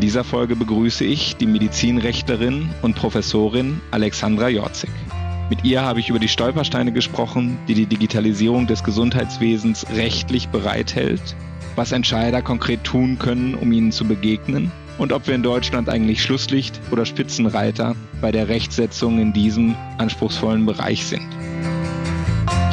In dieser Folge begrüße ich die Medizinrechtlerin und Professorin Alexandra Jorzig. Mit ihr habe ich über die Stolpersteine gesprochen, die die Digitalisierung des Gesundheitswesens rechtlich bereithält, was Entscheider konkret tun können, um ihnen zu begegnen und ob wir in Deutschland eigentlich Schlusslicht oder Spitzenreiter bei der Rechtsetzung in diesem anspruchsvollen Bereich sind.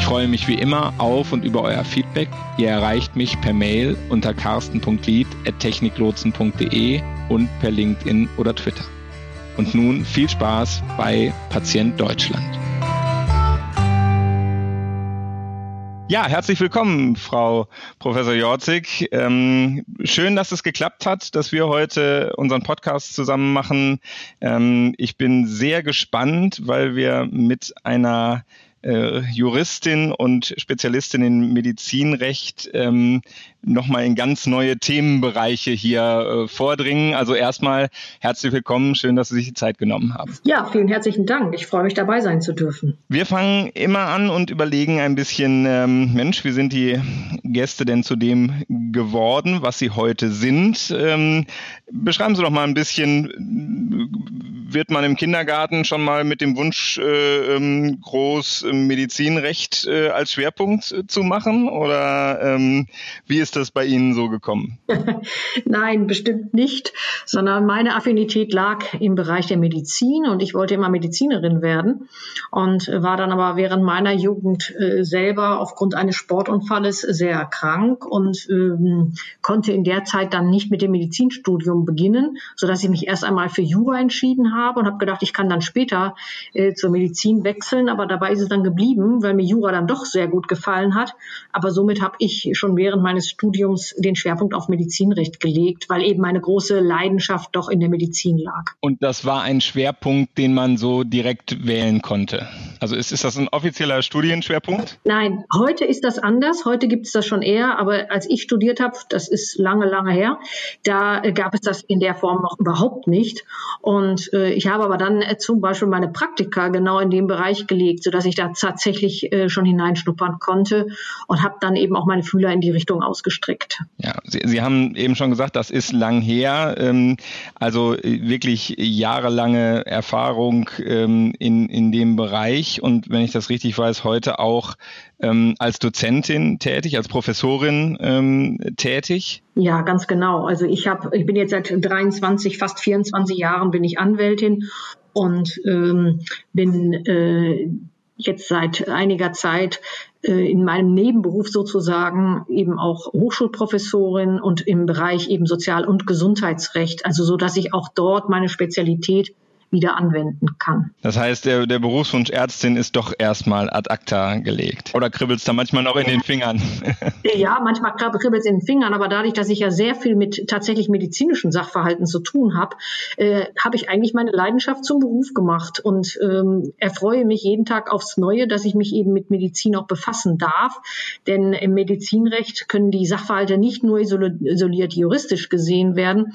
Freue mich wie immer auf und über euer Feedback. Ihr erreicht mich per Mail unter carsten.lied.techniklotsen.de und per LinkedIn oder Twitter. Und nun viel Spaß bei Patient Deutschland. Ja, herzlich willkommen, Frau Professor Jorzig. Ähm, schön, dass es geklappt hat, dass wir heute unseren Podcast zusammen machen. Ähm, ich bin sehr gespannt, weil wir mit einer äh, Juristin und Spezialistin in Medizinrecht ähm, nochmal in ganz neue Themenbereiche hier äh, vordringen. Also erstmal herzlich willkommen, schön, dass Sie sich die Zeit genommen haben. Ja, vielen herzlichen Dank. Ich freue mich dabei sein zu dürfen. Wir fangen immer an und überlegen ein bisschen, ähm, Mensch, wie sind die Gäste denn zu dem geworden, was sie heute sind? Ähm, beschreiben Sie doch mal ein bisschen, wird man im Kindergarten schon mal mit dem Wunsch äh, ähm, groß Medizinrecht äh, als Schwerpunkt äh, zu machen oder ähm, wie ist das bei Ihnen so gekommen? Nein, bestimmt nicht, sondern meine Affinität lag im Bereich der Medizin und ich wollte immer Medizinerin werden und war dann aber während meiner Jugend äh, selber aufgrund eines Sportunfalles sehr krank und ähm, konnte in der Zeit dann nicht mit dem Medizinstudium beginnen, sodass ich mich erst einmal für Jura entschieden habe und habe gedacht, ich kann dann später äh, zur Medizin wechseln, aber dabei ist es dann geblieben, weil mir Jura dann doch sehr gut gefallen hat. Aber somit habe ich schon während meines Studiums den Schwerpunkt auf Medizinrecht gelegt, weil eben meine große Leidenschaft doch in der Medizin lag. Und das war ein Schwerpunkt, den man so direkt wählen konnte. Also ist, ist das ein offizieller Studienschwerpunkt? Nein, heute ist das anders. Heute gibt es das schon eher. Aber als ich studiert habe, das ist lange, lange her, da gab es das in der Form noch überhaupt nicht. Und äh, ich habe aber dann äh, zum Beispiel meine Praktika genau in dem Bereich gelegt, sodass ich da tatsächlich äh, schon hineinschnuppern konnte und habe dann eben auch meine Fühler in die Richtung ausgestreckt. Ja, Sie, Sie haben eben schon gesagt, das ist lang her. Ähm, also äh, wirklich jahrelange Erfahrung ähm, in, in dem Bereich und wenn ich das richtig weiß, heute auch ähm, als Dozentin tätig, als Professorin ähm, tätig? Ja, ganz genau. Also ich habe, ich bin jetzt seit 23, fast 24 Jahren bin ich Anwältin und ähm, bin äh, jetzt seit einiger Zeit äh, in meinem Nebenberuf sozusagen eben auch Hochschulprofessorin und im Bereich eben Sozial- und Gesundheitsrecht, also so, dass ich auch dort meine Spezialität wieder anwenden kann. Das heißt, der, der Berufswunsch Ärztin ist doch erstmal ad acta gelegt. Oder kribbelt es da manchmal noch in den Fingern? ja, manchmal kribbelt es in den Fingern, aber dadurch, dass ich ja sehr viel mit tatsächlich medizinischen Sachverhalten zu tun habe, äh, habe ich eigentlich meine Leidenschaft zum Beruf gemacht und ähm, erfreue mich jeden Tag aufs Neue, dass ich mich eben mit Medizin auch befassen darf. Denn im Medizinrecht können die Sachverhalte nicht nur isoliert juristisch gesehen werden,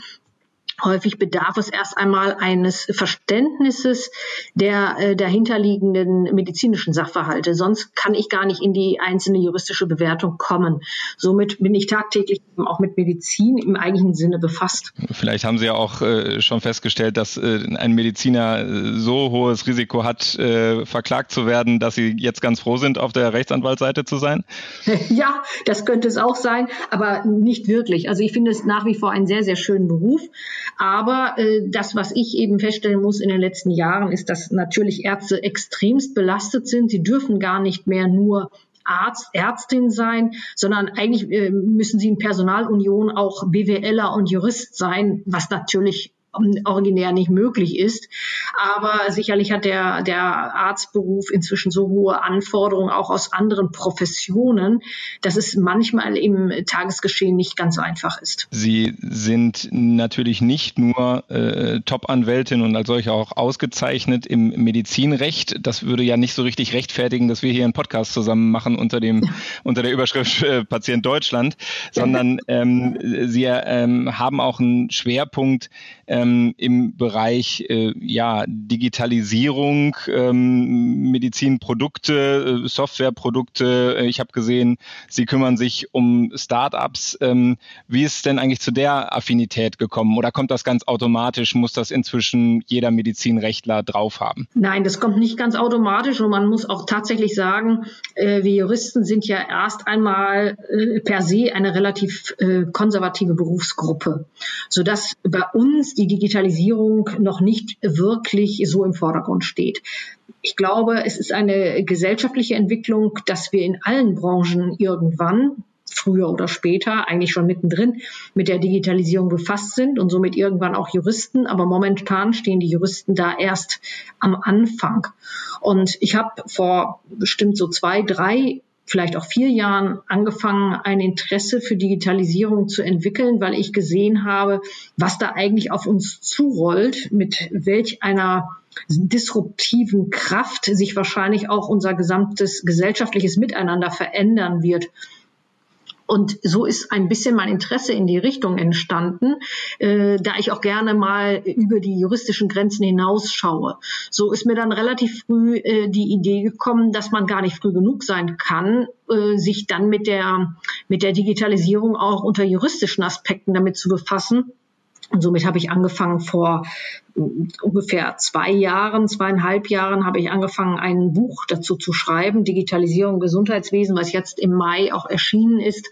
Häufig bedarf es erst einmal eines Verständnisses der äh, dahinterliegenden medizinischen Sachverhalte. Sonst kann ich gar nicht in die einzelne juristische Bewertung kommen. Somit bin ich tagtäglich auch mit Medizin im eigentlichen Sinne befasst. Vielleicht haben Sie ja auch äh, schon festgestellt, dass äh, ein Mediziner äh, so hohes Risiko hat, äh, verklagt zu werden, dass Sie jetzt ganz froh sind, auf der Rechtsanwaltsseite zu sein? Ja, das könnte es auch sein, aber nicht wirklich. Also ich finde es nach wie vor einen sehr, sehr schönen Beruf. Aber äh, das, was ich eben feststellen muss in den letzten Jahren, ist, dass natürlich Ärzte extremst belastet sind. Sie dürfen gar nicht mehr nur Arzt, Ärztin sein, sondern eigentlich äh, müssen sie in Personalunion auch BWLer und Jurist sein, was natürlich originär nicht möglich ist. Aber sicherlich hat der, der Arztberuf inzwischen so hohe Anforderungen auch aus anderen Professionen, dass es manchmal im Tagesgeschehen nicht ganz so einfach ist. Sie sind natürlich nicht nur äh, Top-Anwältin und als solche auch ausgezeichnet im Medizinrecht. Das würde ja nicht so richtig rechtfertigen, dass wir hier einen Podcast zusammen machen unter dem unter der Überschrift äh, Patient Deutschland, sondern ähm, Sie ähm, haben auch einen Schwerpunkt äh, ähm, im Bereich äh, ja, Digitalisierung, ähm, Medizinprodukte, äh, Softwareprodukte. Äh, ich habe gesehen, Sie kümmern sich um Startups. Ähm, wie ist denn eigentlich zu der Affinität gekommen? Oder kommt das ganz automatisch? Muss das inzwischen jeder Medizinrechtler drauf haben? Nein, das kommt nicht ganz automatisch und man muss auch tatsächlich sagen, äh, wir Juristen sind ja erst einmal äh, per se eine relativ konservative Berufsgruppe, sodass bei uns die Digitalisierung noch nicht wirklich so im Vordergrund steht. Ich glaube, es ist eine gesellschaftliche Entwicklung, dass wir in allen Branchen irgendwann früher oder später, eigentlich schon mittendrin, mit der Digitalisierung befasst sind und somit irgendwann auch Juristen. Aber momentan stehen die Juristen da erst am Anfang. Und ich habe vor bestimmt so zwei, drei vielleicht auch vier Jahren angefangen, ein Interesse für Digitalisierung zu entwickeln, weil ich gesehen habe, was da eigentlich auf uns zurollt, mit welch einer disruptiven Kraft sich wahrscheinlich auch unser gesamtes gesellschaftliches Miteinander verändern wird. Und so ist ein bisschen mein Interesse in die Richtung entstanden, äh, da ich auch gerne mal über die juristischen Grenzen hinausschaue. So ist mir dann relativ früh äh, die Idee gekommen, dass man gar nicht früh genug sein kann, äh, sich dann mit der, mit der Digitalisierung auch unter juristischen Aspekten damit zu befassen und somit habe ich angefangen vor mm, ungefähr zwei Jahren, zweieinhalb Jahren habe ich angefangen, ein Buch dazu zu schreiben, Digitalisierung Gesundheitswesen, was jetzt im Mai auch erschienen ist.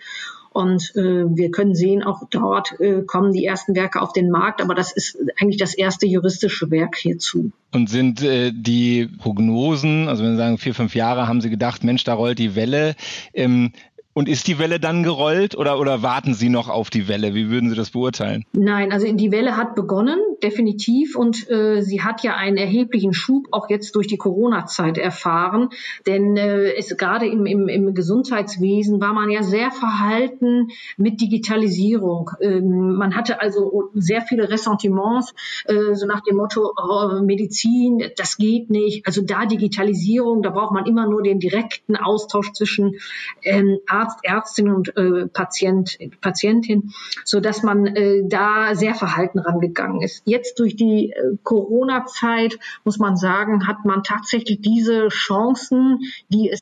Und äh, wir können sehen, auch dort äh, kommen die ersten Werke auf den Markt, aber das ist eigentlich das erste juristische Werk hierzu. Und sind äh, die Prognosen, also wenn Sie sagen vier, fünf Jahre, haben Sie gedacht, Mensch, da rollt die Welle. Ähm, und ist die Welle dann gerollt oder, oder warten Sie noch auf die Welle? Wie würden Sie das beurteilen? Nein, also die Welle hat begonnen, definitiv. Und äh, sie hat ja einen erheblichen Schub auch jetzt durch die Corona-Zeit erfahren. Denn äh, gerade im, im, im Gesundheitswesen war man ja sehr verhalten mit Digitalisierung. Ähm, man hatte also sehr viele Ressentiments, äh, so nach dem Motto, oh, Medizin, das geht nicht. Also da Digitalisierung, da braucht man immer nur den direkten Austausch zwischen ähm, Arzt, Ärztin und äh, Patient, Patientin, so dass man äh, da sehr verhalten rangegangen ist. Jetzt durch die äh, Corona-Zeit muss man sagen, hat man tatsächlich diese Chancen, die es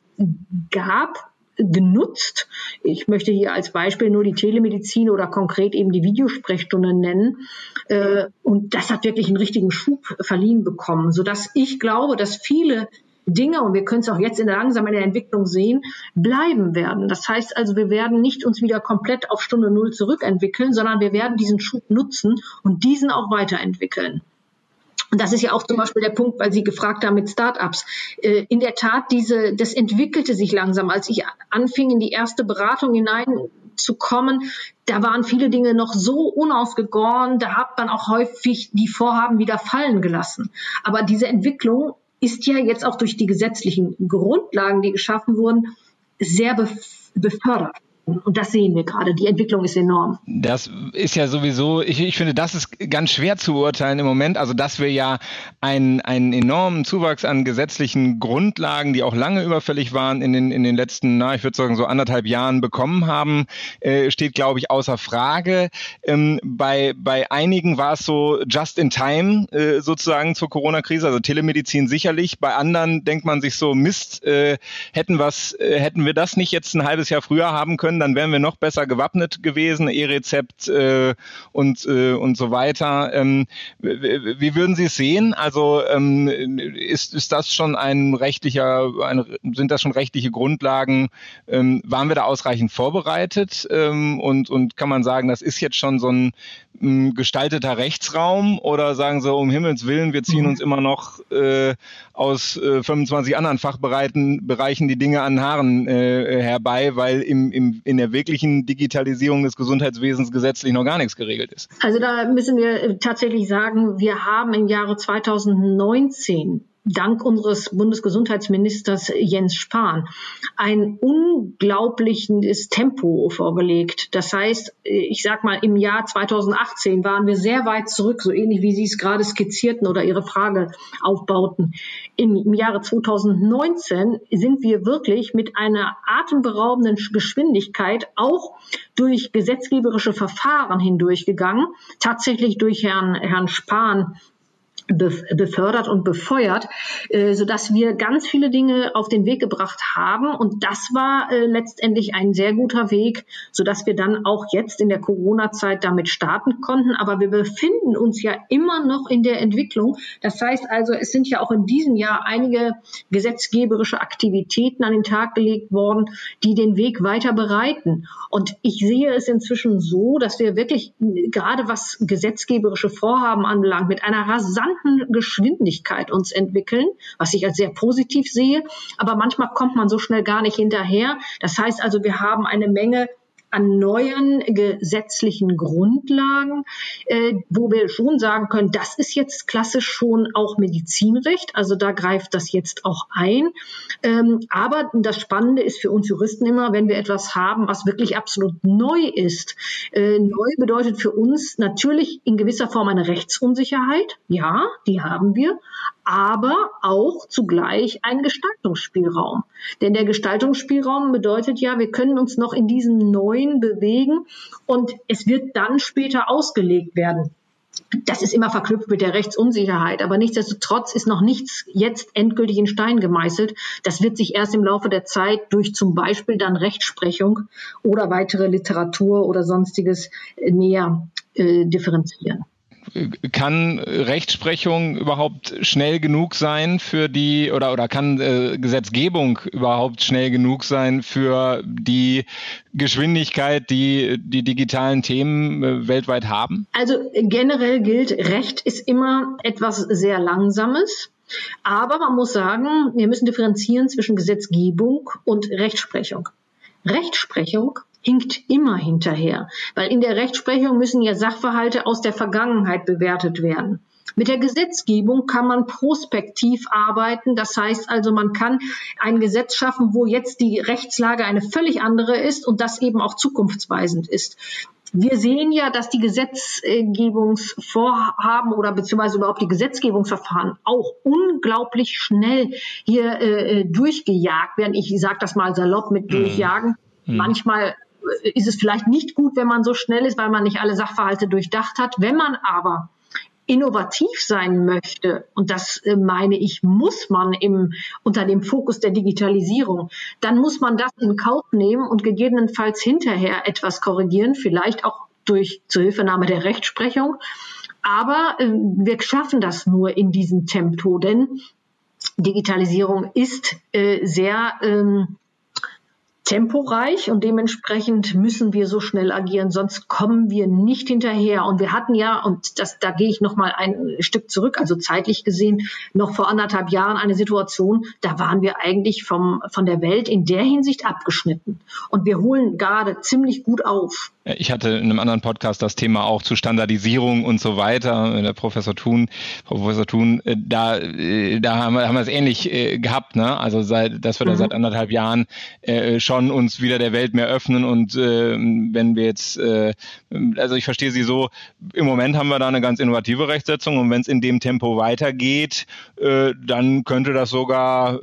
gab, genutzt. Ich möchte hier als Beispiel nur die Telemedizin oder konkret eben die Videosprechstunde nennen. Äh, und das hat wirklich einen richtigen Schub verliehen bekommen, sodass ich glaube, dass viele Dinge, und wir können es auch jetzt in der langsamen Entwicklung sehen, bleiben werden. Das heißt also, wir werden nicht uns wieder komplett auf Stunde Null zurückentwickeln, sondern wir werden diesen Schub nutzen und diesen auch weiterentwickeln. Und das ist ja auch zum Beispiel der Punkt, weil Sie gefragt haben mit Startups. Äh, in der Tat, diese, das entwickelte sich langsam. Als ich anfing, in die erste Beratung hineinzukommen, da waren viele Dinge noch so unausgegoren, da hat man auch häufig die Vorhaben wieder fallen gelassen. Aber diese Entwicklung ist ja jetzt auch durch die gesetzlichen Grundlagen, die geschaffen wurden, sehr befördert. Und das sehen wir gerade. Die Entwicklung ist enorm. Das ist ja sowieso, ich, ich finde, das ist ganz schwer zu beurteilen im Moment. Also, dass wir ja einen, einen enormen Zuwachs an gesetzlichen Grundlagen, die auch lange überfällig waren, in den, in den letzten, na, ich würde sagen, so anderthalb Jahren bekommen haben, äh, steht, glaube ich, außer Frage. Ähm, bei, bei einigen war es so just in time äh, sozusagen zur Corona-Krise, also Telemedizin sicherlich. Bei anderen denkt man sich so, Mist, äh, hätten, was, äh, hätten wir das nicht jetzt ein halbes Jahr früher haben können, dann wären wir noch besser gewappnet gewesen, E-Rezept äh, und, äh, und so weiter. Ähm, wie würden Sie es sehen? Also ähm, ist, ist das schon ein rechtlicher, ein, sind das schon rechtliche Grundlagen? Ähm, waren wir da ausreichend vorbereitet? Ähm, und, und kann man sagen, das ist jetzt schon so ein gestalteter Rechtsraum oder sagen Sie, um Himmels Willen, wir ziehen mhm. uns immer noch äh, aus äh, 25 anderen Fachbereichen Bereichen die Dinge an Haaren äh, herbei, weil im, im, in der wirklichen Digitalisierung des Gesundheitswesens gesetzlich noch gar nichts geregelt ist? Also da müssen wir äh, tatsächlich sagen, wir haben im Jahre 2019 dank unseres Bundesgesundheitsministers Jens Spahn ein unglaubliches Tempo vorgelegt. Das heißt, ich sag mal, im Jahr 2018 waren wir sehr weit zurück, so ähnlich wie Sie es gerade skizzierten oder Ihre Frage aufbauten. Im Jahre 2019 sind wir wirklich mit einer atemberaubenden Geschwindigkeit auch durch gesetzgeberische Verfahren hindurchgegangen, tatsächlich durch Herrn, Herrn Spahn befördert und befeuert, äh, so dass wir ganz viele Dinge auf den Weg gebracht haben. Und das war äh, letztendlich ein sehr guter Weg, so dass wir dann auch jetzt in der Corona-Zeit damit starten konnten. Aber wir befinden uns ja immer noch in der Entwicklung. Das heißt also, es sind ja auch in diesem Jahr einige gesetzgeberische Aktivitäten an den Tag gelegt worden, die den Weg weiter bereiten. Und ich sehe es inzwischen so, dass wir wirklich gerade was gesetzgeberische Vorhaben anbelangt, mit einer rasanten rasanten Geschwindigkeit uns entwickeln, was ich als sehr positiv sehe. Aber manchmal kommt man so schnell gar nicht hinterher. Das heißt also, wir haben eine Menge an neuen gesetzlichen Grundlagen, äh, wo wir schon sagen können, das ist jetzt klassisch schon auch Medizinrecht, also da greift das jetzt auch ein. Ähm, aber das Spannende ist für uns Juristen immer, wenn wir etwas haben, was wirklich absolut neu ist. Äh, neu bedeutet für uns natürlich in gewisser Form eine Rechtsunsicherheit, ja, die haben wir, aber auch zugleich einen Gestaltungsspielraum. Denn der Gestaltungsspielraum bedeutet ja, wir können uns noch in diesem Neuen bewegen und es wird dann später ausgelegt werden. Das ist immer verknüpft mit der Rechtsunsicherheit, aber nichtsdestotrotz ist noch nichts jetzt endgültig in Stein gemeißelt. Das wird sich erst im Laufe der Zeit durch zum Beispiel dann Rechtsprechung oder weitere Literatur oder sonstiges näher äh, differenzieren kann Rechtsprechung überhaupt schnell genug sein für die oder oder kann äh, Gesetzgebung überhaupt schnell genug sein für die Geschwindigkeit, die die digitalen Themen äh, weltweit haben? Also generell gilt, Recht ist immer etwas sehr Langsames. Aber man muss sagen, wir müssen differenzieren zwischen Gesetzgebung und Rechtsprechung. Rechtsprechung hinkt immer hinterher, weil in der Rechtsprechung müssen ja Sachverhalte aus der Vergangenheit bewertet werden. Mit der Gesetzgebung kann man prospektiv arbeiten. Das heißt also, man kann ein Gesetz schaffen, wo jetzt die Rechtslage eine völlig andere ist und das eben auch zukunftsweisend ist. Wir sehen ja, dass die Gesetzgebungsvorhaben oder beziehungsweise überhaupt die Gesetzgebungsverfahren auch unglaublich schnell hier äh, durchgejagt werden. Ich sage das mal salopp mit mhm. durchjagen. Mhm. Manchmal ist es vielleicht nicht gut, wenn man so schnell ist, weil man nicht alle Sachverhalte durchdacht hat. Wenn man aber innovativ sein möchte, und das äh, meine ich, muss man im, unter dem Fokus der Digitalisierung, dann muss man das in Kauf nehmen und gegebenenfalls hinterher etwas korrigieren, vielleicht auch durch Zuhilfenahme der Rechtsprechung. Aber äh, wir schaffen das nur in diesem Tempo, denn Digitalisierung ist äh, sehr ähm, temporeich und dementsprechend müssen wir so schnell agieren, sonst kommen wir nicht hinterher. Und wir hatten ja, und das, da gehe ich noch mal ein Stück zurück, also zeitlich gesehen, noch vor anderthalb Jahren eine Situation, da waren wir eigentlich vom, von der Welt in der Hinsicht abgeschnitten. Und wir holen gerade ziemlich gut auf. Ich hatte in einem anderen Podcast das Thema auch zu Standardisierung und so weiter. Der Professor Thun, Professor Thun, äh, da, äh, da haben wir, haben wir es ähnlich äh, gehabt, ne? Also seit, dass wir mhm. da seit anderthalb Jahren schon uns wieder der Welt mehr öffnen und wenn wir jetzt, also ich verstehe Sie so, im Moment haben wir da eine ganz innovative Rechtsetzung und wenn es in dem Tempo weitergeht, dann könnte das sogar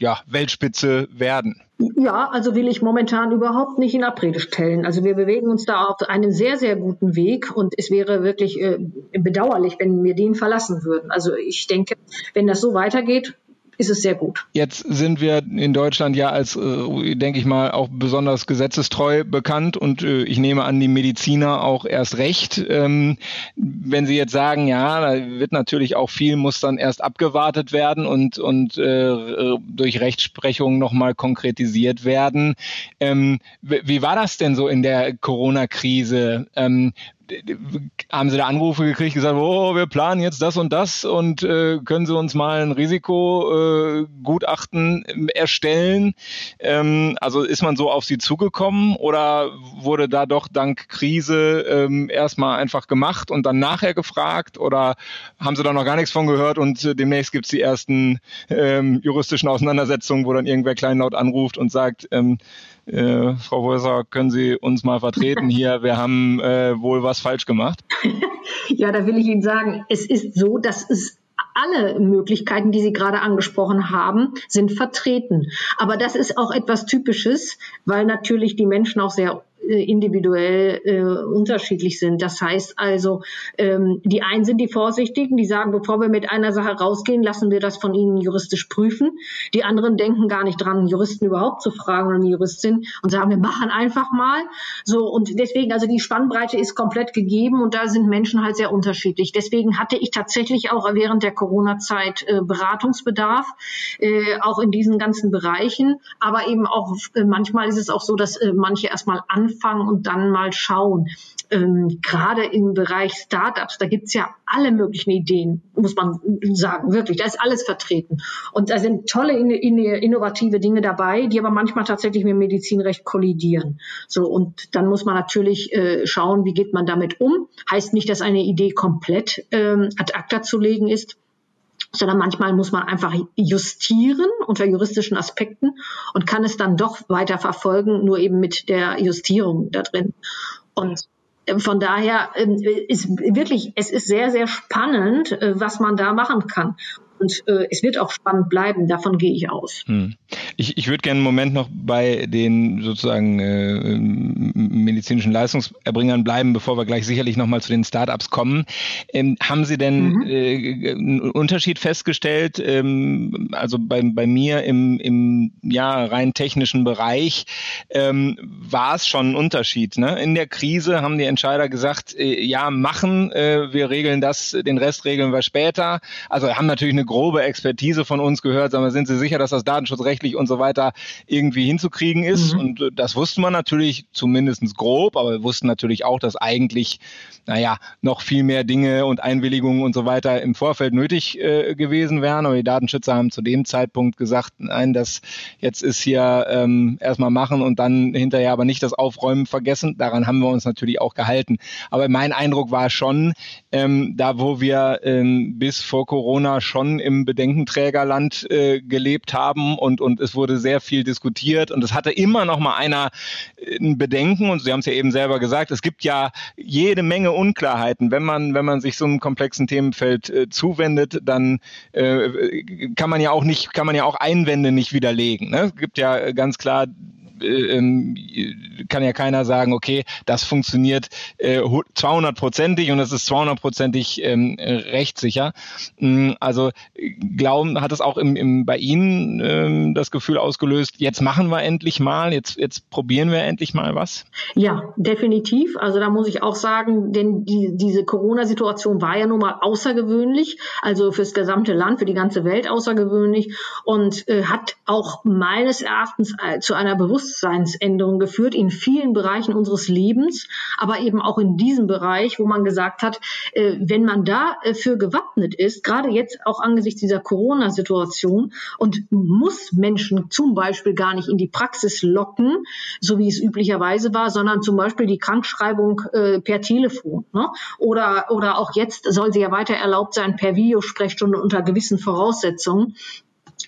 ja, Weltspitze werden. Ja, also will ich momentan überhaupt nicht in Abrede stellen. Also wir bewegen uns da auf einem sehr, sehr guten Weg und es wäre wirklich äh, bedauerlich, wenn wir den verlassen würden. Also ich denke, wenn das so weitergeht, ist es sehr gut. Jetzt sind wir in Deutschland ja als, äh, denke ich mal, auch besonders gesetzestreu bekannt und äh, ich nehme an, die Mediziner auch erst recht. Ähm, wenn Sie jetzt sagen, ja, da wird natürlich auch viel, muss dann erst abgewartet werden und, und äh, durch Rechtsprechung nochmal konkretisiert werden. Ähm, wie war das denn so in der Corona-Krise? Ähm, haben Sie da Anrufe gekriegt, gesagt, oh, wir planen jetzt das und das und äh, können Sie uns mal ein Risikogutachten äh, erstellen? Ähm, also ist man so auf Sie zugekommen oder wurde da doch dank Krise ähm, erstmal einfach gemacht und dann nachher gefragt oder haben Sie da noch gar nichts von gehört und äh, demnächst gibt es die ersten ähm, juristischen Auseinandersetzungen, wo dann irgendwer kleinlaut anruft und sagt, ähm, äh, Frau Wolser, können Sie uns mal vertreten hier? Wir haben äh, wohl was falsch gemacht. ja, da will ich Ihnen sagen, es ist so, dass es alle Möglichkeiten, die Sie gerade angesprochen haben, sind vertreten. Aber das ist auch etwas Typisches, weil natürlich die Menschen auch sehr individuell äh, unterschiedlich sind. Das heißt also, ähm, die einen sind die Vorsichtigen, die sagen, bevor wir mit einer Sache rausgehen, lassen wir das von ihnen juristisch prüfen. Die anderen denken gar nicht dran, Juristen überhaupt zu fragen oder eine Juristin und sagen, wir machen einfach mal. So und deswegen, also die Spannbreite ist komplett gegeben und da sind Menschen halt sehr unterschiedlich. Deswegen hatte ich tatsächlich auch während der Corona-Zeit äh, Beratungsbedarf, äh, auch in diesen ganzen Bereichen. Aber eben auch äh, manchmal ist es auch so, dass äh, manche erstmal anfangen anfangen und dann mal schauen. Ähm, gerade im Bereich Startups, da gibt's ja alle möglichen Ideen, muss man sagen, wirklich. Da ist alles vertreten. Und da sind tolle, innovative Dinge dabei, die aber manchmal tatsächlich mit Medizinrecht kollidieren. So, und dann muss man natürlich äh, schauen, wie geht man damit um. Heißt nicht, dass eine Idee komplett ähm, ad acta zu legen ist sondern manchmal muss man einfach justieren unter juristischen Aspekten und kann es dann doch weiter verfolgen, nur eben mit der Justierung da drin. Und äh, von daher ähm, ist wirklich, es ist sehr, sehr spannend, äh, was man da machen kann. Und äh, es wird auch spannend bleiben, davon gehe ich aus. Hm. Ich, ich würde gerne einen Moment noch bei den sozusagen äh, medizinischen Leistungserbringern bleiben, bevor wir gleich sicherlich nochmal zu den Startups kommen. Ähm, haben Sie denn mhm. äh, einen Unterschied festgestellt? Ähm, also bei, bei mir im, im ja, rein technischen Bereich ähm, war es schon ein Unterschied. Ne? In der Krise haben die Entscheider gesagt, äh, ja, machen, äh, wir regeln das, den Rest regeln wir später. Also haben natürlich eine grobe Expertise von uns gehört, sagen wir, sind Sie sicher, dass das datenschutzrechtlich und so weiter irgendwie hinzukriegen ist? Mhm. Und äh, das wusste man natürlich zumindest grob, aber wir wussten natürlich auch, dass eigentlich, naja, noch viel mehr Dinge und Einwilligungen und so weiter im Vorfeld nötig äh, gewesen wären. Aber die Datenschützer haben zu dem Zeitpunkt gesagt, nein, das jetzt ist hier ähm, erstmal machen und dann hinterher aber nicht das Aufräumen vergessen. Daran haben wir uns natürlich auch gehalten. Aber mein Eindruck war schon, ähm, da wo wir ähm, bis vor Corona schon im Bedenkenträgerland äh, gelebt haben und, und es wurde sehr viel diskutiert und es hatte immer noch mal einer äh, ein Bedenken und Sie haben es ja eben selber gesagt, es gibt ja jede Menge Unklarheiten. Wenn man, wenn man sich so einem komplexen Themenfeld äh, zuwendet, dann äh, kann man ja auch nicht, kann man ja auch Einwände nicht widerlegen. Ne? Es gibt ja ganz klar äh, ähm, kann ja keiner sagen, okay, das funktioniert äh, 200-prozentig und das ist 200-prozentig ähm, rechtssicher. Mm, also glauben, hat es auch im, im, bei Ihnen ähm, das Gefühl ausgelöst, jetzt machen wir endlich mal, jetzt, jetzt probieren wir endlich mal was? Ja, definitiv. Also da muss ich auch sagen, denn die, diese Corona-Situation war ja nun mal außergewöhnlich, also fürs gesamte Land, für die ganze Welt außergewöhnlich und äh, hat auch meines Erachtens äh, zu einer Bewusstsein Bewusstseinsänderung geführt in vielen Bereichen unseres Lebens, aber eben auch in diesem Bereich, wo man gesagt hat, äh, wenn man dafür gewappnet ist, gerade jetzt auch angesichts dieser Corona-Situation und muss Menschen zum Beispiel gar nicht in die Praxis locken, so wie es üblicherweise war, sondern zum Beispiel die Krankschreibung äh, per Telefon. Ne? Oder, oder auch jetzt soll sie ja weiter erlaubt sein per Videosprechstunde unter gewissen Voraussetzungen.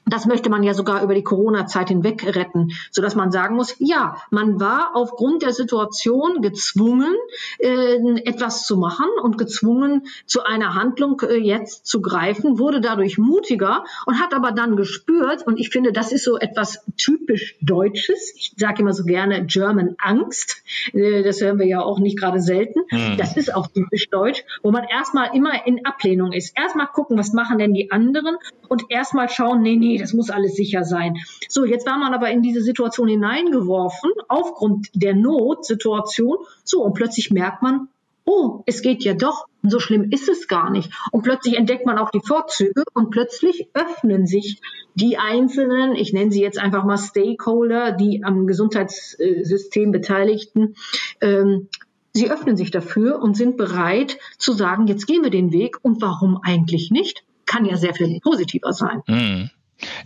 Das möchte man ja sogar über die Corona-Zeit hinweg retten, so dass man sagen muss, ja, man war aufgrund der Situation gezwungen, äh, etwas zu machen und gezwungen, zu einer Handlung äh, jetzt zu greifen, wurde dadurch mutiger und hat aber dann gespürt, und ich finde, das ist so etwas typisch Deutsches. Ich sage immer so gerne German Angst. Äh, das hören wir ja auch nicht gerade selten. Mhm. Das ist auch typisch deutsch, wo man erstmal immer in Ablehnung ist. Erstmal gucken, was machen denn die anderen und erstmal schauen, nee, nee, das muss alles sicher sein. So, jetzt war man aber in diese Situation hineingeworfen, aufgrund der Notsituation. So, und plötzlich merkt man, oh, es geht ja doch, so schlimm ist es gar nicht. Und plötzlich entdeckt man auch die Vorzüge und plötzlich öffnen sich die einzelnen, ich nenne sie jetzt einfach mal Stakeholder, die am Gesundheitssystem Beteiligten, ähm, sie öffnen sich dafür und sind bereit zu sagen, jetzt gehen wir den Weg und warum eigentlich nicht? Kann ja sehr viel positiver sein. Mhm.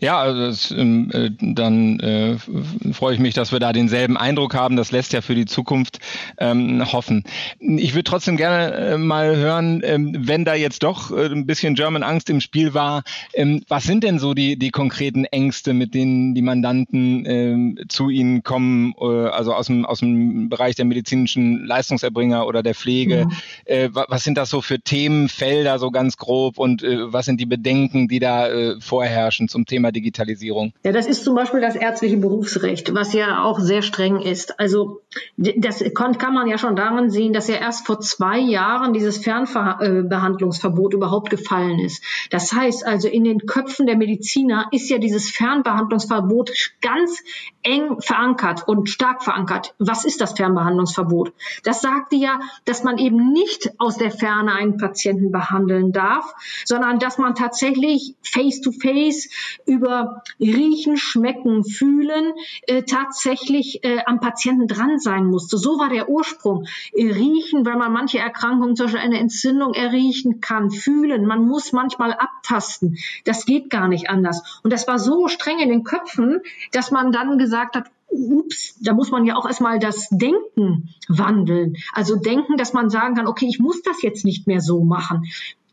Ja, also das, ähm, äh, dann äh, freue ich mich, dass wir da denselben Eindruck haben. Das lässt ja für die Zukunft ähm, hoffen. Ich würde trotzdem gerne äh, mal hören, ähm, wenn da jetzt doch äh, ein bisschen German Angst im Spiel war, ähm, was sind denn so die, die konkreten Ängste, mit denen die Mandanten zu Ihnen kommen, äh, also aus dem, aus dem Bereich der medizinischen Leistungserbringer oder der Pflege? Ja. Äh, was sind das so für Themenfelder so ganz grob und äh, was sind die Bedenken, die da vorherrschen zum Thema Digitalisierung? Ja, das ist zum Beispiel das ärztliche Berufsrecht, was ja auch sehr streng ist. Also das kann man ja schon daran sehen, dass ja erst vor zwei Jahren dieses Fernbehandlungsverbot überhaupt gefallen ist. Das heißt also, in den Köpfen der Mediziner ist ja dieses Fernbehandlungsverbot ganz eng verankert und stark verankert. Was ist das Fernbehandlungsverbot? Das sagte ja, dass man eben nicht aus der Ferne einen Patienten behandeln darf, sondern dass man tatsächlich face-to-face über Riechen, Schmecken, Fühlen äh, tatsächlich äh, am Patienten dran sein musste. So war der Ursprung. Äh, riechen, weil man manche Erkrankungen, zum Beispiel eine Entzündung, erriechen kann. Fühlen, man muss manchmal abtasten. Das geht gar nicht anders. Und das war so streng in den Köpfen, dass man dann gesagt hat, ups, da muss man ja auch erstmal das Denken wandeln. Also denken, dass man sagen kann, okay, ich muss das jetzt nicht mehr so machen.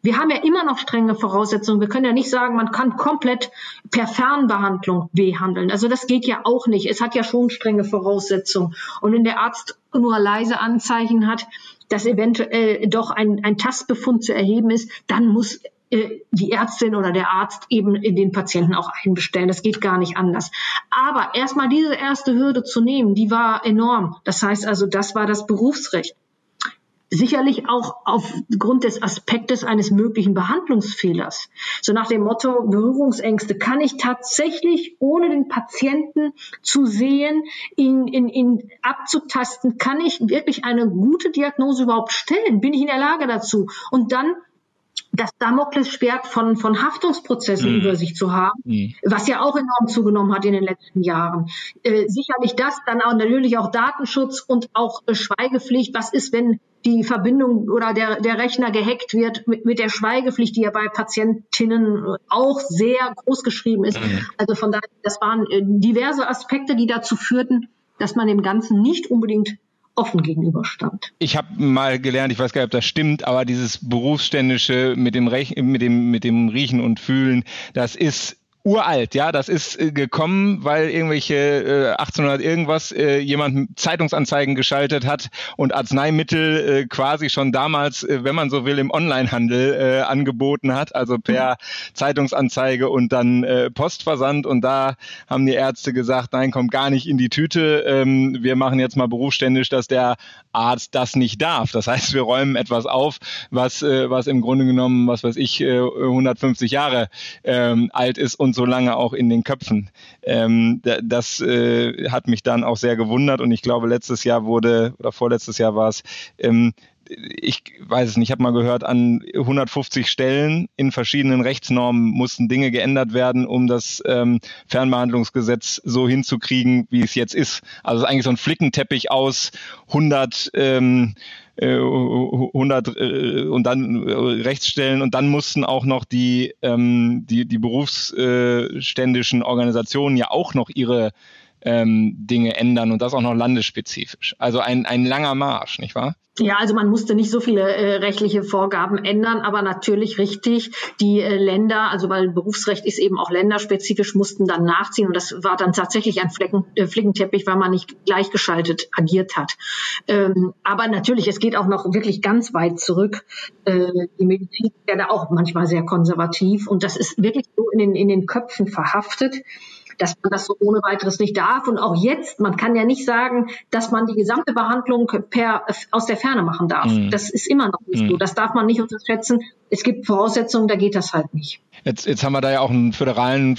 Wir haben ja immer noch strenge Voraussetzungen. Wir können ja nicht sagen, man kann komplett per Fernbehandlung behandeln. Also das geht ja auch nicht. Es hat ja schon strenge Voraussetzungen. Und wenn der Arzt nur leise Anzeichen hat, dass eventuell doch ein, ein Tastbefund zu erheben ist, dann muss äh, die Ärztin oder der Arzt eben den Patienten auch einbestellen. Das geht gar nicht anders. Aber erstmal diese erste Hürde zu nehmen, die war enorm. Das heißt also, das war das Berufsrecht. Sicherlich auch aufgrund des Aspektes eines möglichen Behandlungsfehlers. So nach dem Motto Berührungsängste kann ich tatsächlich ohne den Patienten zu sehen, ihn, ihn, ihn abzutasten, kann ich wirklich eine gute Diagnose überhaupt stellen? Bin ich in der Lage dazu? Und dann das Damoklesschwert von, von Haftungsprozessen mhm. über sich zu haben, mhm. was ja auch enorm zugenommen hat in den letzten Jahren. Äh, sicherlich das, dann auch natürlich auch Datenschutz und auch äh, Schweigepflicht. Was ist, wenn die Verbindung oder der, der Rechner gehackt wird mit, mit der Schweigepflicht, die ja bei Patientinnen auch sehr groß geschrieben ist. Mhm. Also von daher, das waren äh, diverse Aspekte, die dazu führten, dass man dem Ganzen nicht unbedingt offen gegenüberstand. Ich habe mal gelernt, ich weiß gar nicht, ob das stimmt, aber dieses berufsständische mit dem, Rech mit dem, mit dem Riechen und Fühlen, das ist uralt, ja, das ist äh, gekommen, weil irgendwelche äh, 1800 irgendwas äh, jemand Zeitungsanzeigen geschaltet hat und Arzneimittel äh, quasi schon damals, äh, wenn man so will, im Onlinehandel äh, angeboten hat, also per mhm. Zeitungsanzeige und dann äh, Postversand und da haben die Ärzte gesagt, nein, kommt gar nicht in die Tüte, ähm, wir machen jetzt mal berufsständisch, dass der Arzt das nicht darf. Das heißt, wir räumen etwas auf, was äh, was im Grunde genommen, was weiß ich, äh, 150 Jahre ähm, alt ist und so lange auch in den Köpfen. Ähm, das äh, hat mich dann auch sehr gewundert und ich glaube, letztes Jahr wurde, oder vorletztes Jahr war es, ähm, ich weiß es nicht, ich habe mal gehört, an 150 Stellen in verschiedenen Rechtsnormen mussten Dinge geändert werden, um das ähm, Fernbehandlungsgesetz so hinzukriegen, wie es jetzt ist. Also eigentlich so ein Flickenteppich aus 100 ähm, 100 äh, und dann äh, Rechtsstellen. Und dann mussten auch noch die, ähm, die, die berufsständischen Organisationen ja auch noch ihre ähm, Dinge ändern und das auch noch landesspezifisch. Also ein, ein langer Marsch, nicht wahr? Ja, also man musste nicht so viele äh, rechtliche Vorgaben ändern, aber natürlich richtig, die äh, Länder, also weil Berufsrecht ist eben auch länderspezifisch, mussten dann nachziehen und das war dann tatsächlich ein Flecken, äh, Flickenteppich, weil man nicht gleichgeschaltet agiert hat. Ähm, aber natürlich, es geht auch noch wirklich ganz weit zurück. Äh, die Medizin ist ja da auch manchmal sehr konservativ und das ist wirklich so in den, in den Köpfen verhaftet dass man das so ohne weiteres nicht darf. Und auch jetzt, man kann ja nicht sagen, dass man die gesamte Behandlung per, aus der Ferne machen darf. Mhm. Das ist immer noch nicht mhm. so. Das darf man nicht unterschätzen. Es gibt Voraussetzungen, da geht das halt nicht. Jetzt, jetzt haben wir da ja auch einen föderalen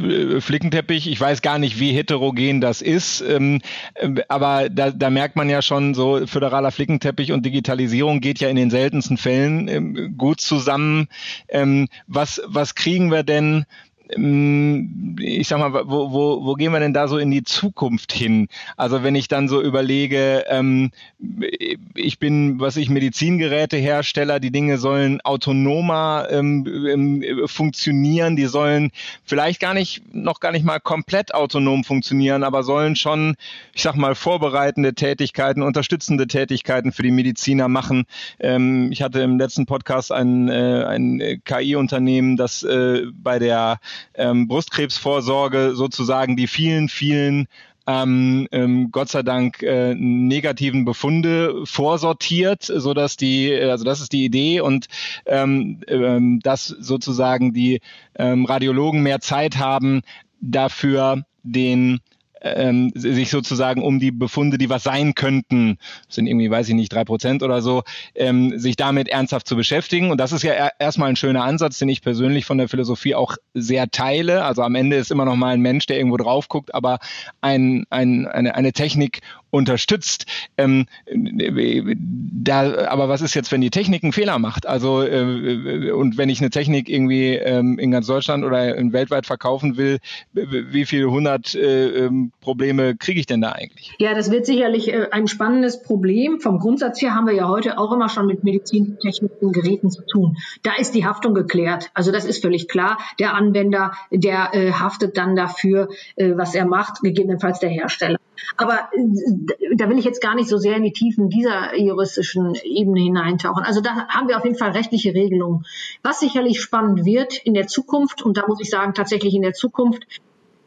äh, Flickenteppich. Ich weiß gar nicht, wie heterogen das ist, ähm, äh, aber da, da merkt man ja schon, so föderaler Flickenteppich und Digitalisierung geht ja in den seltensten Fällen ähm, gut zusammen. Ähm, was, was kriegen wir denn ich sag mal, wo, wo, wo gehen wir denn da so in die Zukunft hin? Also wenn ich dann so überlege, ähm, ich bin, was ich Medizingerätehersteller, die Dinge sollen autonomer ähm, ähm, funktionieren, die sollen vielleicht gar nicht, noch gar nicht mal komplett autonom funktionieren, aber sollen schon, ich sag mal, vorbereitende Tätigkeiten, unterstützende Tätigkeiten für die Mediziner machen. Ähm, ich hatte im letzten Podcast ein, äh, ein KI-Unternehmen, das äh, bei der ähm, Brustkrebsvorsorge sozusagen die vielen, vielen ähm, ähm, Gott sei Dank äh, negativen Befunde vorsortiert, so dass die, also das ist die Idee und ähm, ähm, dass sozusagen die ähm, Radiologen mehr Zeit haben, dafür den ähm, sich sozusagen um die Befunde, die was sein könnten, sind irgendwie, weiß ich nicht, drei Prozent oder so, ähm, sich damit ernsthaft zu beschäftigen. Und das ist ja er erstmal ein schöner Ansatz, den ich persönlich von der Philosophie auch sehr teile. Also am Ende ist immer noch mal ein Mensch, der irgendwo drauf guckt, aber ein, ein, eine, eine Technik unterstützt. Ähm, da, aber was ist jetzt, wenn die Technik einen Fehler macht? Also äh, und wenn ich eine Technik irgendwie ähm, in ganz Deutschland oder in weltweit verkaufen will, wie viele hundert äh, ähm, Probleme kriege ich denn da eigentlich? Ja, das wird sicherlich äh, ein spannendes Problem. Vom Grundsatz her haben wir ja heute auch immer schon mit medizintechnischen Geräten zu tun. Da ist die Haftung geklärt. Also das ist völlig klar. Der Anwender, der äh, haftet dann dafür, äh, was er macht, gegebenenfalls der Hersteller. Aber äh, da will ich jetzt gar nicht so sehr in die Tiefen dieser juristischen Ebene hineintauchen. Also da haben wir auf jeden Fall rechtliche Regelungen. Was sicherlich spannend wird in der Zukunft, und da muss ich sagen, tatsächlich in der Zukunft,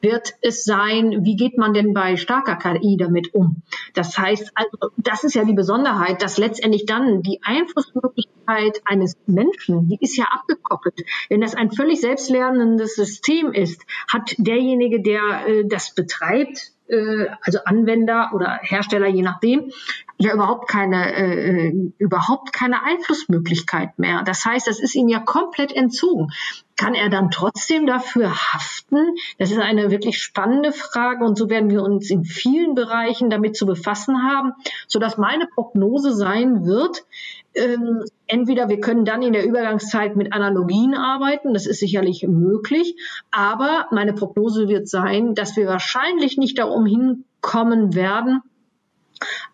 wird es sein, wie geht man denn bei starker KI damit um? Das heißt, also, das ist ja die Besonderheit, dass letztendlich dann die Einflussmöglichkeit eines Menschen, die ist ja abgekoppelt. Wenn das ein völlig selbstlernendes System ist, hat derjenige, der äh, das betreibt, äh, also Anwender oder Hersteller, je nachdem, ja überhaupt keine, äh, überhaupt keine Einflussmöglichkeit mehr. Das heißt, das ist ihm ja komplett entzogen. Kann er dann trotzdem dafür haften? Das ist eine wirklich spannende Frage und so werden wir uns in vielen Bereichen damit zu befassen haben, so dass meine Prognose sein wird, ähm, entweder wir können dann in der Übergangszeit mit Analogien arbeiten, das ist sicherlich möglich, aber meine Prognose wird sein, dass wir wahrscheinlich nicht darum hinkommen werden,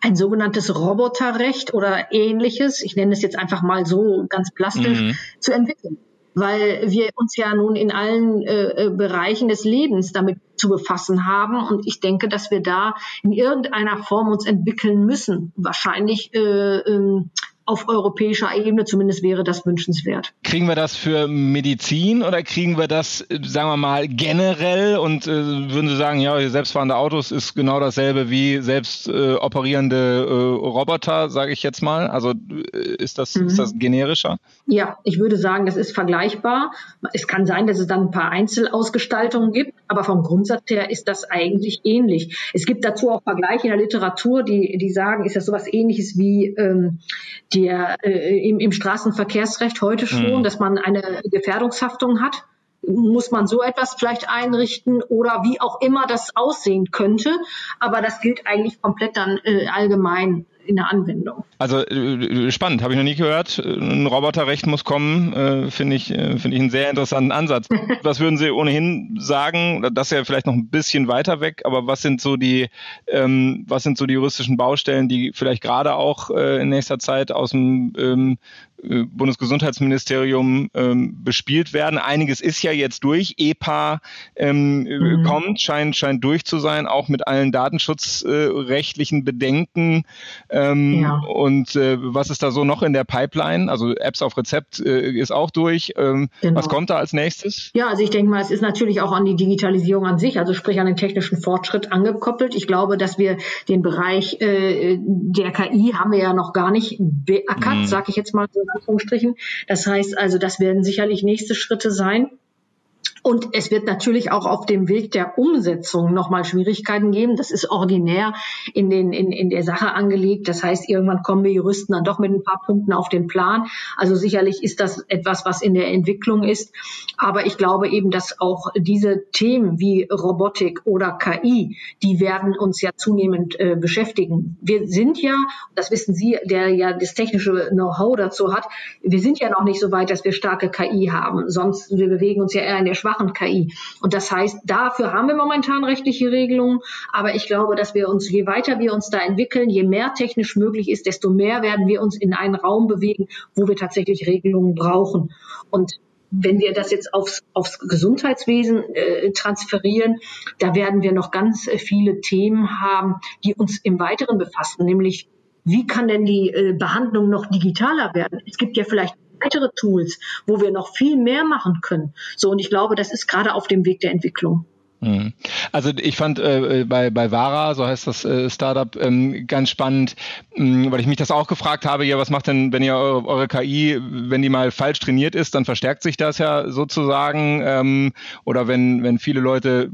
ein sogenanntes Roboterrecht oder ähnliches, ich nenne es jetzt einfach mal so ganz plastisch, mhm. zu entwickeln. Weil wir uns ja nun in allen äh, äh Bereichen des Lebens damit zu befassen haben. Und ich denke, dass wir da in irgendeiner Form uns entwickeln müssen. Wahrscheinlich äh, ähm, auf europäischer Ebene. Zumindest wäre das wünschenswert. Kriegen wir das für Medizin oder kriegen wir das, sagen wir mal, generell? Und äh, würden Sie sagen, ja, selbstfahrende Autos ist genau dasselbe wie selbst äh, operierende äh, Roboter, sage ich jetzt mal. Also äh, ist das, mhm. ist das generischer? Ja, ich würde sagen, das ist vergleichbar. Es kann sein, dass es dann ein paar Einzelausgestaltungen gibt, aber vom Grundsatz her ist das eigentlich ähnlich. Es gibt dazu auch Vergleiche in der Literatur, die, die sagen, ist das sowas ähnliches wie ähm, der, äh, im, im Straßenverkehrsrecht heute schon, mhm. dass man eine Gefährdungshaftung hat. Muss man so etwas vielleicht einrichten oder wie auch immer das aussehen könnte. Aber das gilt eigentlich komplett dann äh, allgemein in der Anwendung. Also äh, spannend, habe ich noch nie gehört. Ein Roboterrecht muss kommen, äh, finde ich, äh, finde ich einen sehr interessanten Ansatz. was würden Sie ohnehin sagen? Das ist ja vielleicht noch ein bisschen weiter weg, aber was sind so die, ähm, was sind so die juristischen Baustellen, die vielleicht gerade auch äh, in nächster Zeit aus dem ähm, äh, Bundesgesundheitsministerium ähm, bespielt werden. Einiges ist ja jetzt durch. EPA ähm, mhm. kommt, scheint, scheint durch zu sein, auch mit allen datenschutzrechtlichen äh, Bedenken. Ähm, ja. Und äh, was ist da so noch in der Pipeline? Also Apps auf Rezept äh, ist auch durch. Ähm, genau. Was kommt da als nächstes? Ja, also ich denke mal, es ist natürlich auch an die Digitalisierung an sich, also sprich an den technischen Fortschritt angekoppelt. Ich glaube, dass wir den Bereich äh, der KI haben wir ja noch gar nicht beackert, mhm. sage ich jetzt mal so Anführungsstrichen. Das heißt also, das werden sicherlich nächste Schritte sein. Und es wird natürlich auch auf dem Weg der Umsetzung nochmal Schwierigkeiten geben. Das ist ordinär in, den, in, in der Sache angelegt. Das heißt, irgendwann kommen wir Juristen dann doch mit ein paar Punkten auf den Plan. Also sicherlich ist das etwas, was in der Entwicklung ist. Aber ich glaube eben, dass auch diese Themen wie Robotik oder KI, die werden uns ja zunehmend äh, beschäftigen. Wir sind ja, das wissen Sie, der ja das technische Know-how dazu hat, wir sind ja noch nicht so weit, dass wir starke KI haben. Sonst, wir bewegen uns ja eher in der Schwach machen KI. Und das heißt, dafür haben wir momentan rechtliche Regelungen. Aber ich glaube, dass wir uns, je weiter wir uns da entwickeln, je mehr technisch möglich ist, desto mehr werden wir uns in einen Raum bewegen, wo wir tatsächlich Regelungen brauchen. Und wenn wir das jetzt aufs, aufs Gesundheitswesen äh, transferieren, da werden wir noch ganz äh, viele Themen haben, die uns im Weiteren befassen, nämlich wie kann denn die äh, Behandlung noch digitaler werden? Es gibt ja vielleicht weitere Tools, wo wir noch viel mehr machen können. So, und ich glaube, das ist gerade auf dem Weg der Entwicklung. Mhm. Also ich fand äh, bei, bei Vara, so heißt das äh, Startup, ähm, ganz spannend, mh, weil ich mich das auch gefragt habe, ja, was macht denn, wenn ihr eure, eure, KI, wenn die mal falsch trainiert ist, dann verstärkt sich das ja sozusagen. Ähm, oder wenn, wenn viele Leute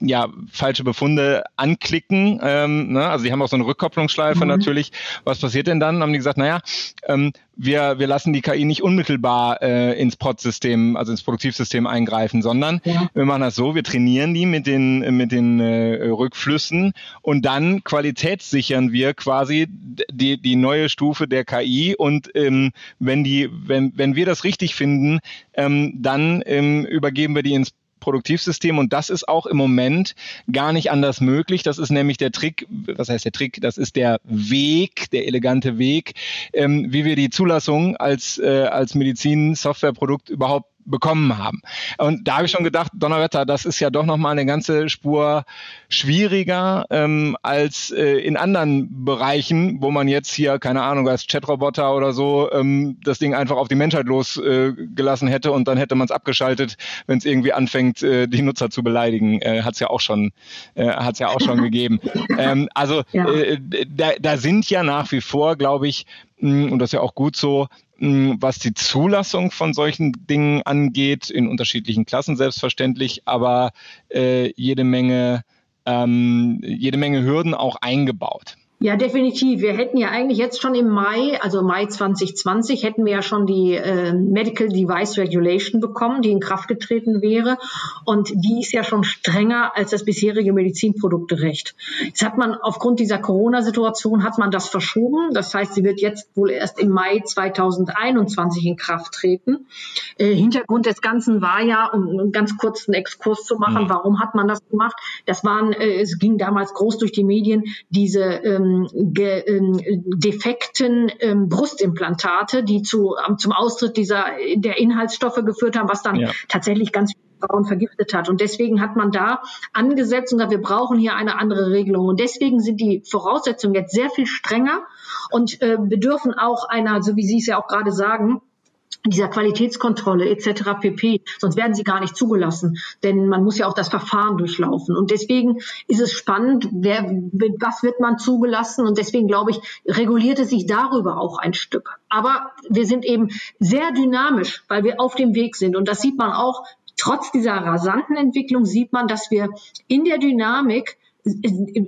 ja falsche Befunde anklicken, ähm, ne? also die haben auch so eine Rückkopplungsschleife mhm. natürlich. Was passiert denn dann? Haben die gesagt, naja, ähm, wir, wir lassen die KI nicht unmittelbar äh, ins Pod-System, also ins Produktivsystem eingreifen, sondern ja. wir machen das so, wir trainieren die mit den, mit den äh, Rückflüssen und dann qualitätssichern wir quasi die, die neue Stufe der KI und ähm, wenn die, wenn, wenn wir das richtig finden, ähm, dann ähm, übergeben wir die ins Produktivsystem und das ist auch im Moment gar nicht anders möglich. Das ist nämlich der Trick, was heißt der Trick? Das ist der Weg, der elegante Weg, ähm, wie wir die Zulassung als, äh, als Medizin-Softwareprodukt überhaupt bekommen haben. Und da habe ich schon gedacht, Donnerwetter, das ist ja doch nochmal eine ganze Spur schwieriger ähm, als äh, in anderen Bereichen, wo man jetzt hier, keine Ahnung, als Chatroboter oder so ähm, das Ding einfach auf die Menschheit losgelassen äh, hätte und dann hätte man es abgeschaltet, wenn es irgendwie anfängt, äh, die Nutzer zu beleidigen. Äh, hat es ja auch schon, äh, hat's ja auch schon gegeben. Ähm, also ja. äh, da, da sind ja nach wie vor, glaube ich, mh, und das ist ja auch gut so, was die Zulassung von solchen Dingen angeht, in unterschiedlichen Klassen selbstverständlich, aber äh, jede Menge ähm, jede Menge Hürden auch eingebaut. Ja, definitiv. Wir hätten ja eigentlich jetzt schon im Mai, also Mai 2020, hätten wir ja schon die äh, Medical Device Regulation bekommen, die in Kraft getreten wäre. Und die ist ja schon strenger als das bisherige Medizinprodukterecht. Jetzt hat man aufgrund dieser Corona-Situation hat man das verschoben. Das heißt, sie wird jetzt wohl erst im Mai 2021 in Kraft treten. Äh, Hintergrund des Ganzen war ja, um einen ganz kurzen Exkurs zu machen, mhm. warum hat man das gemacht? Das waren, äh, es ging damals groß durch die Medien, diese ähm, ge, ähm, defekten ähm, Brustimplantate, die zu, ähm, zum Austritt dieser, der Inhaltsstoffe geführt haben, was dann ja. tatsächlich ganz Frauen vergiftet hat. Und deswegen hat man da angesetzt und gesagt, wir brauchen hier eine andere Regelung. Und deswegen sind die Voraussetzungen jetzt sehr viel strenger und äh, bedürfen auch einer, so wie Sie es ja auch gerade sagen, dieser Qualitätskontrolle etc. pp. Sonst werden sie gar nicht zugelassen, denn man muss ja auch das Verfahren durchlaufen. Und deswegen ist es spannend, wer, was wird man zugelassen? Und deswegen glaube ich, reguliert es sich darüber auch ein Stück. Aber wir sind eben sehr dynamisch, weil wir auf dem Weg sind. Und das sieht man auch. Trotz dieser rasanten Entwicklung sieht man, dass wir in der Dynamik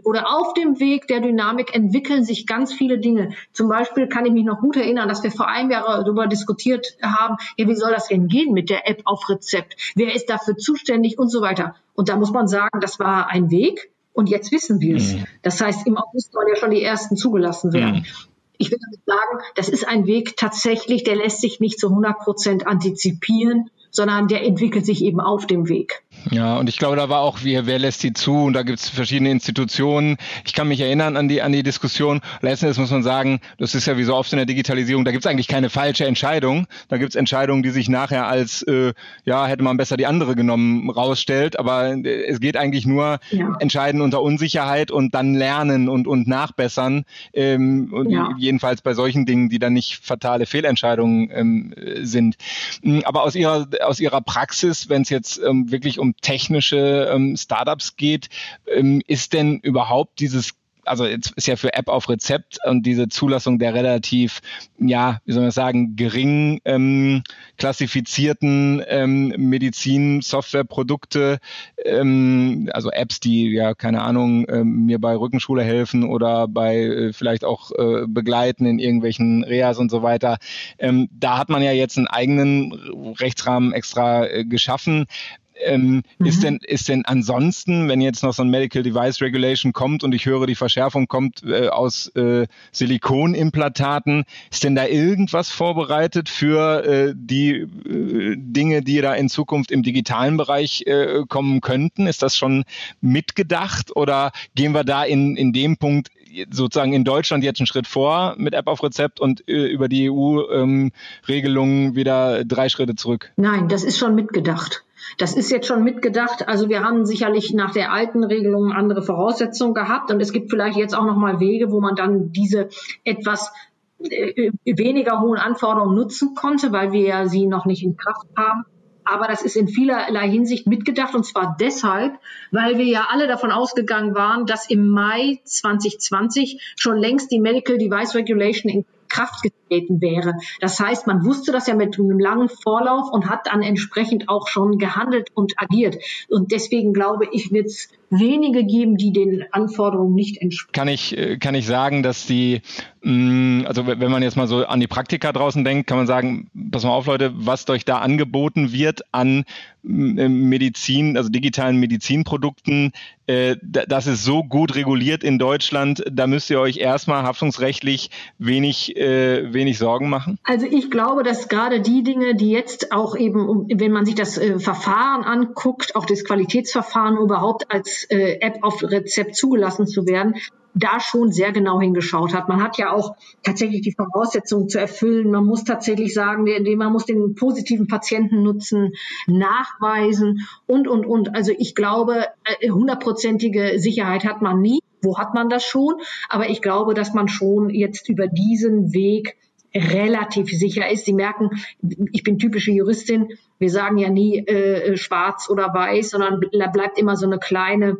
oder auf dem Weg der Dynamik entwickeln sich ganz viele Dinge. Zum Beispiel kann ich mich noch gut erinnern, dass wir vor einem Jahr darüber diskutiert haben, ja, wie soll das denn gehen mit der App auf Rezept? Wer ist dafür zuständig und so weiter? Und da muss man sagen, das war ein Weg und jetzt wissen wir es. Mhm. Das heißt, im August sollen ja schon die ersten zugelassen werden. Mhm. Ich will damit sagen, das ist ein Weg tatsächlich, der lässt sich nicht zu 100 Prozent antizipieren, sondern der entwickelt sich eben auf dem Weg. Ja, und ich glaube, da war auch, wer, wer lässt die zu? Und da gibt es verschiedene Institutionen. Ich kann mich erinnern an die, an die Diskussion. Letztendlich muss man sagen, das ist ja wie so oft in der Digitalisierung, da gibt es eigentlich keine falsche Entscheidung. Da gibt es Entscheidungen, die sich nachher als, äh, ja, hätte man besser die andere genommen, rausstellt. Aber äh, es geht eigentlich nur ja. entscheiden unter Unsicherheit und dann lernen und, und nachbessern. Ähm, und ja. jedenfalls bei solchen Dingen, die dann nicht fatale Fehlentscheidungen ähm, sind. Aber aus ihrer, aus ihrer Praxis, wenn es jetzt ähm, wirklich um technische ähm, Startups geht, ähm, ist denn überhaupt dieses also jetzt ist ja für App auf Rezept und diese Zulassung der relativ, ja, wie soll man sagen, gering ähm, klassifizierten ähm, Medizin-Software-Produkte, ähm, also Apps, die ja, keine Ahnung, ähm, mir bei Rückenschule helfen oder bei äh, vielleicht auch äh, begleiten in irgendwelchen Reas und so weiter. Ähm, da hat man ja jetzt einen eigenen Rechtsrahmen extra äh, geschaffen Ähm, mhm. Ist denn ist denn ansonsten, wenn jetzt noch so ein Medical Device Regulation kommt und ich höre, die Verschärfung kommt äh, aus äh, Silikonimplantaten, ist denn da irgendwas vorbereitet für äh, die äh, Dinge, die da in Zukunft im digitalen Bereich äh, kommen könnten? Ist das schon mitgedacht oder gehen wir da in, in dem Punkt sozusagen in Deutschland jetzt einen Schritt vor mit App auf Rezept und äh, über die EU-Regelungen ähm, wieder drei Schritte zurück? Nein, das ist schon mitgedacht. Das ist jetzt schon mitgedacht. Also wir haben sicherlich nach der alten Regelung andere Voraussetzungen gehabt und es gibt vielleicht jetzt auch noch mal Wege, wo man dann diese etwas äh, weniger hohen Anforderungen nutzen konnte, weil wir ja sie noch nicht in Kraft haben. Aber das ist in vielerlei Hinsicht mitgedacht und zwar deshalb, weil wir ja alle davon ausgegangen waren, dass im Mai 2020 schon längst die Medical Device Regulation in Kraft getreten wäre. Das heißt, man wusste das ja mit einem langen Vorlauf und hat dann entsprechend auch schon gehandelt und agiert. Und deswegen glaube ich, wird es wenige geben, die den Anforderungen nicht entsprechen. Kann ich, äh, kann ich sagen, dass die, mm, also wenn man jetzt mal so an die Praktika draußen denkt, kann man sagen, pass mal auf Leute, was euch da angeboten wird an mm, äh, Medizin, also digitalen Medizinprodukten, äh, das ist so gut reguliert in Deutschland, da müsst ihr euch erstmal haftungsrechtlich wenig äh, wenig Sorgen machen? Also ich glaube, dass gerade die Dinge, die jetzt auch eben, wenn man sich das äh, Verfahren anguckt, auch das Qualitätsverfahren überhaupt als äh, App auf Rezept zugelassen zu werden, da schon sehr genau hingeschaut hat. Man hat ja auch tatsächlich die Voraussetzungen zu erfüllen. Man muss tatsächlich sagen, man muss den positiven Patientennutzen nachweisen und, und, und. Also ich glaube, äh, hundertprozentige Sicherheit hat man nie wo hat man das schon? Aber ich glaube, dass man schon jetzt über diesen Weg relativ sicher ist. Sie merken, ich bin typische Juristin. Wir sagen ja nie äh, schwarz oder weiß, sondern bleibt immer so eine kleine,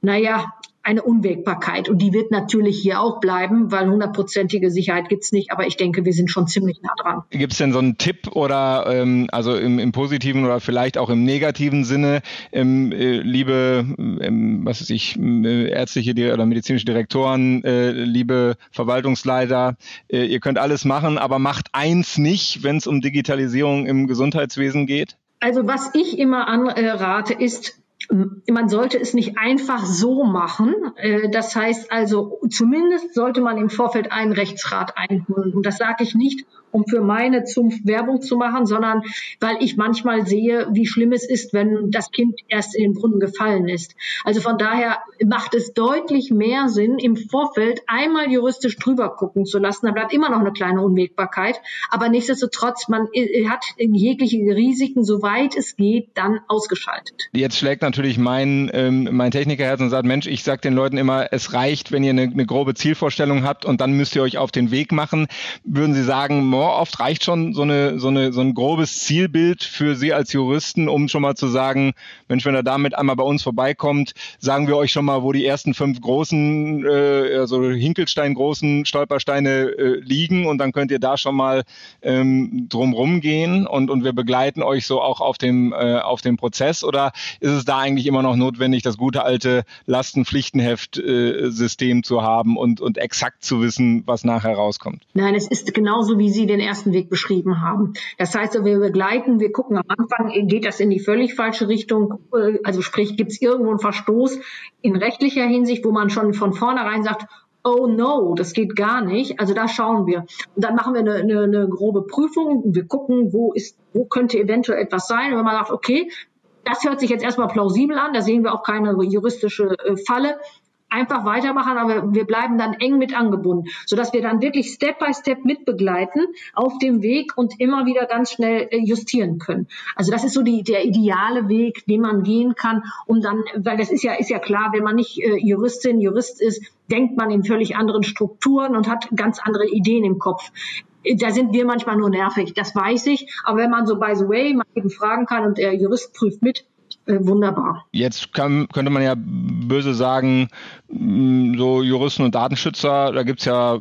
naja, eine Unwägbarkeit. Und die wird natürlich hier auch bleiben, weil hundertprozentige Sicherheit gibt's nicht. Aber ich denke, wir sind schon ziemlich nah dran. Gibt es denn so einen Tipp oder ähm, also im, im, positiven oder vielleicht auch im negativen Sinne, ähm, äh, liebe, ähm, was weiß ich, äh, ärztliche oder medizinische Direktoren, äh, liebe Verwaltungsleiter, äh, ihr könnt alles machen, aber macht eins nicht, wenn es um Digitalisierung im Gesundheitswesen geht? Also was ich immer anrate, ist man sollte es nicht einfach so machen. Äh, das heißt also, zumindest sollte man im Vorfeld einen Rechtsrat einholen. Und das sage ich nicht, um für meine Zunft Werbung zu machen, sondern weil ich manchmal sehe, wie schlimm es ist, wenn das Kind erst in den Brunnen gefallen ist. Also von daher macht es deutlich mehr Sinn, im Vorfeld einmal juristisch drüber gucken zu lassen. Da bleibt immer noch eine kleine Unwägbarkeit. Aber nichtsdestotrotz, man äh, hat jegliche Risiken, soweit es geht, dann ausgeschaltet. Jetzt schlägt mein, ähm, mein Technikerherz und sagt, Mensch, ich sage den Leuten immer, es reicht, wenn ihr eine, eine grobe Zielvorstellung habt und dann müsst ihr euch auf den Weg machen. Würden Sie sagen, oft reicht schon so, eine, so, eine, so ein grobes Zielbild für Sie als Juristen, um schon mal zu sagen, Mensch, wenn er damit einmal bei uns vorbeikommt, sagen wir euch schon mal, wo die ersten fünf großen, äh, also Hinkelstein großen Stolpersteine äh, liegen und dann könnt ihr da schon mal ähm, drumrum gehen und, und wir begleiten euch so auch auf dem, äh, auf dem Prozess oder ist es da eigentlich immer noch notwendig, das gute alte Lastenpflichtenheft-System äh, zu haben und, und exakt zu wissen, was nachher rauskommt? Nein, es ist genauso, wie Sie den ersten Weg beschrieben haben. Das heißt, wir begleiten, wir gucken am Anfang, geht das in die völlig falsche Richtung, äh, also sprich, gibt es irgendwo einen Verstoß in rechtlicher Hinsicht, wo man schon von vornherein sagt, oh no, das geht gar nicht. Also da schauen wir. Und dann machen wir eine, eine, eine grobe Prüfung. Wir gucken, wo ist, wo könnte eventuell etwas sein. Und wenn man sagt, okay, das hört sich jetzt erstmal plausibel an, da sehen wir auch keine juristische äh, Falle, einfach weitermachen, aber wir bleiben dann eng mit angebunden, sodass wir dann wirklich Step by Step mitbegleiten auf dem Weg und immer wieder ganz schnell äh, justieren können. Also das ist so die, der ideale Weg, den man gehen kann, um dann, weil das ist ja, ist ja klar, wenn man nicht äh, Juristin, Jurist ist, denkt man in völlig anderen Strukturen und hat ganz andere Ideen im Kopf da sind wir manchmal nur nervig, das weiß ich. Aber wenn man so by the way mal eben fragen kann und der Jurist prüft mit, äh, wunderbar. Jetzt kann, könnte man ja böse sagen, mm, so Juristen und Datenschützer, da gibt es ja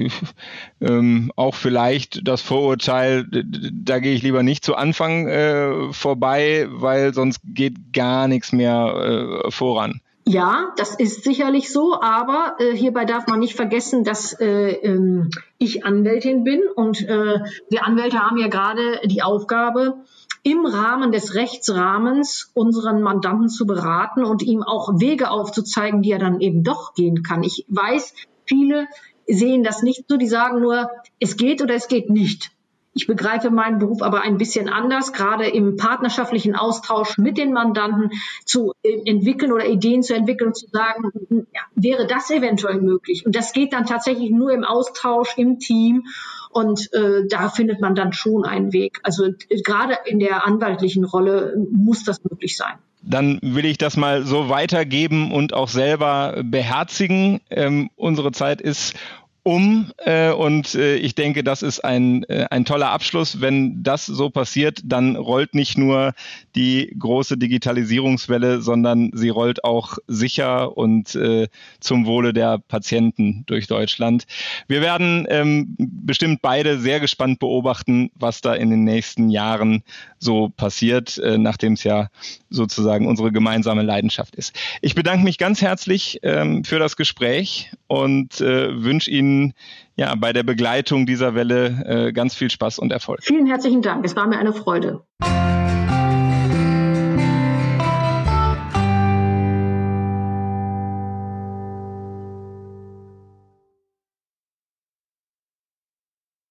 ähm, auch vielleicht das Vorurteil, da gehe ich lieber nicht zu Anfang äh, vorbei, weil sonst geht gar nichts mehr äh, voran. Ja, das ist sicherlich so, aber äh, hierbei darf man nicht vergessen, dass äh, ähm, ich Anwältin bin und äh, wir Anwälte haben ja gerade die Aufgabe, im Rahmen des Rechtsrahmens unseren Mandanten zu beraten und ihm auch Wege aufzuzeigen, die er dann eben doch gehen kann. Ich weiß, viele sehen das nicht so, die sagen nur, es geht oder es geht nicht. Ich begreife meinen Beruf aber ein bisschen anders, gerade im partnerschaftlichen Austausch mit den Mandanten zu entwickeln oder Ideen zu entwickeln und zu sagen, ja, wäre das eventuell möglich? Und das geht dann tatsächlich nur im Austausch, im Team. Und äh, da findet man dann schon einen Weg. Also äh, gerade in der anwaltlichen Rolle muss das möglich sein dann will ich das mal so weitergeben und auch selber beherzigen. Ähm, unsere Zeit ist um. Äh, und äh, ich denke, das ist ein, äh, ein toller Abschluss. Wenn das so passiert, dann rollt nicht nur die große Digitalisierungswelle, sondern sie rollt auch sicher und äh, zum Wohle der Patienten durch Deutschland. Wir werden ähm, bestimmt beide sehr gespannt beobachten, was da in den nächsten Jahren so passiert, äh, nachdem es ja sozusagen unsere gemeinsame Leidenschaft ist. Ich bedanke mich ganz herzlich ähm, für das Gespräch und äh, wünsche Ihnen ja bei der Begleitung dieser Welle äh, ganz viel Spaß und Erfolg. Vielen herzlichen Dank. Es war mir eine Freude.